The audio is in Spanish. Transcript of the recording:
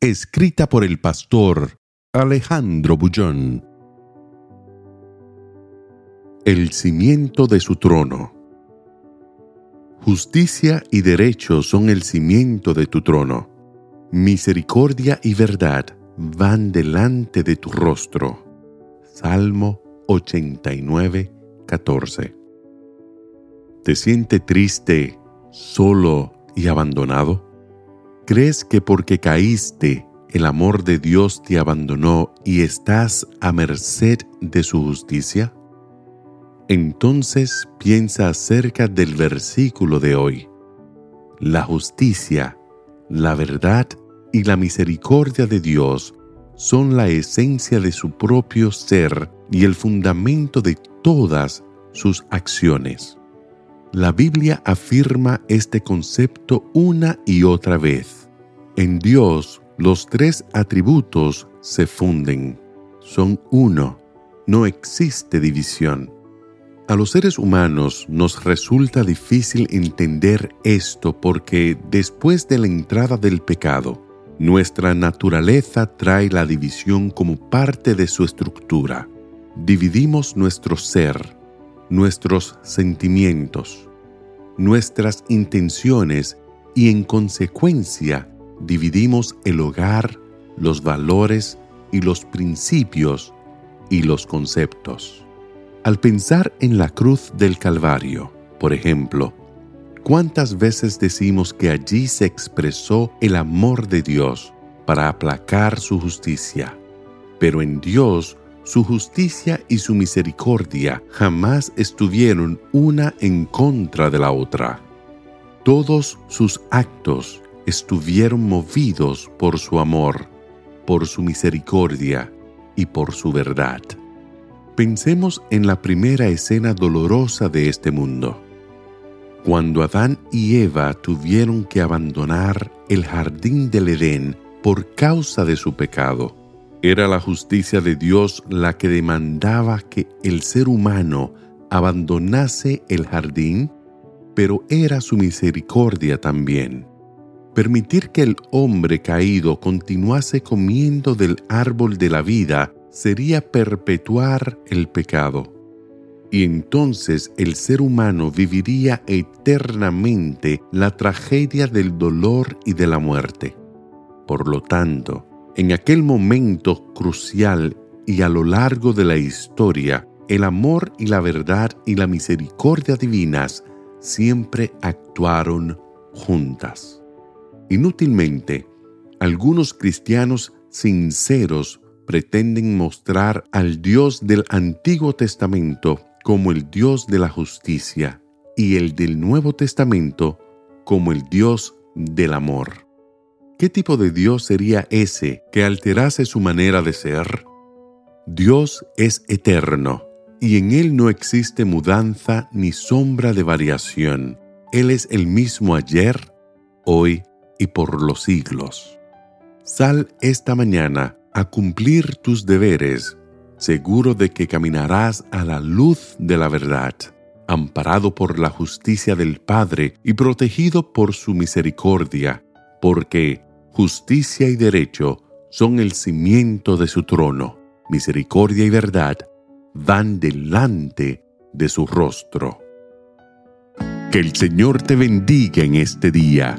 Escrita por el pastor Alejandro Bullón. El cimiento de su trono. Justicia y derecho son el cimiento de tu trono. Misericordia y verdad van delante de tu rostro. Salmo 89, 14. ¿Te siente triste, solo y abandonado? ¿Crees que porque caíste, el amor de Dios te abandonó y estás a merced de su justicia? Entonces piensa acerca del versículo de hoy. La justicia, la verdad y la misericordia de Dios son la esencia de su propio ser y el fundamento de todas sus acciones. La Biblia afirma este concepto una y otra vez. En Dios los tres atributos se funden. Son uno. No existe división. A los seres humanos nos resulta difícil entender esto porque después de la entrada del pecado, nuestra naturaleza trae la división como parte de su estructura. Dividimos nuestro ser nuestros sentimientos, nuestras intenciones y en consecuencia dividimos el hogar, los valores y los principios y los conceptos. Al pensar en la cruz del Calvario, por ejemplo, ¿cuántas veces decimos que allí se expresó el amor de Dios para aplacar su justicia? Pero en Dios su justicia y su misericordia jamás estuvieron una en contra de la otra. Todos sus actos estuvieron movidos por su amor, por su misericordia y por su verdad. Pensemos en la primera escena dolorosa de este mundo. Cuando Adán y Eva tuvieron que abandonar el jardín del Edén por causa de su pecado, era la justicia de Dios la que demandaba que el ser humano abandonase el jardín, pero era su misericordia también. Permitir que el hombre caído continuase comiendo del árbol de la vida sería perpetuar el pecado. Y entonces el ser humano viviría eternamente la tragedia del dolor y de la muerte. Por lo tanto, en aquel momento crucial y a lo largo de la historia, el amor y la verdad y la misericordia divinas siempre actuaron juntas. Inútilmente, algunos cristianos sinceros pretenden mostrar al Dios del Antiguo Testamento como el Dios de la justicia y el del Nuevo Testamento como el Dios del amor. ¿Qué tipo de Dios sería ese que alterase su manera de ser? Dios es eterno y en Él no existe mudanza ni sombra de variación. Él es el mismo ayer, hoy y por los siglos. Sal esta mañana a cumplir tus deberes, seguro de que caminarás a la luz de la verdad, amparado por la justicia del Padre y protegido por su misericordia, porque justicia y derecho son el cimiento de su trono. Misericordia y verdad van delante de su rostro. Que el Señor te bendiga en este día.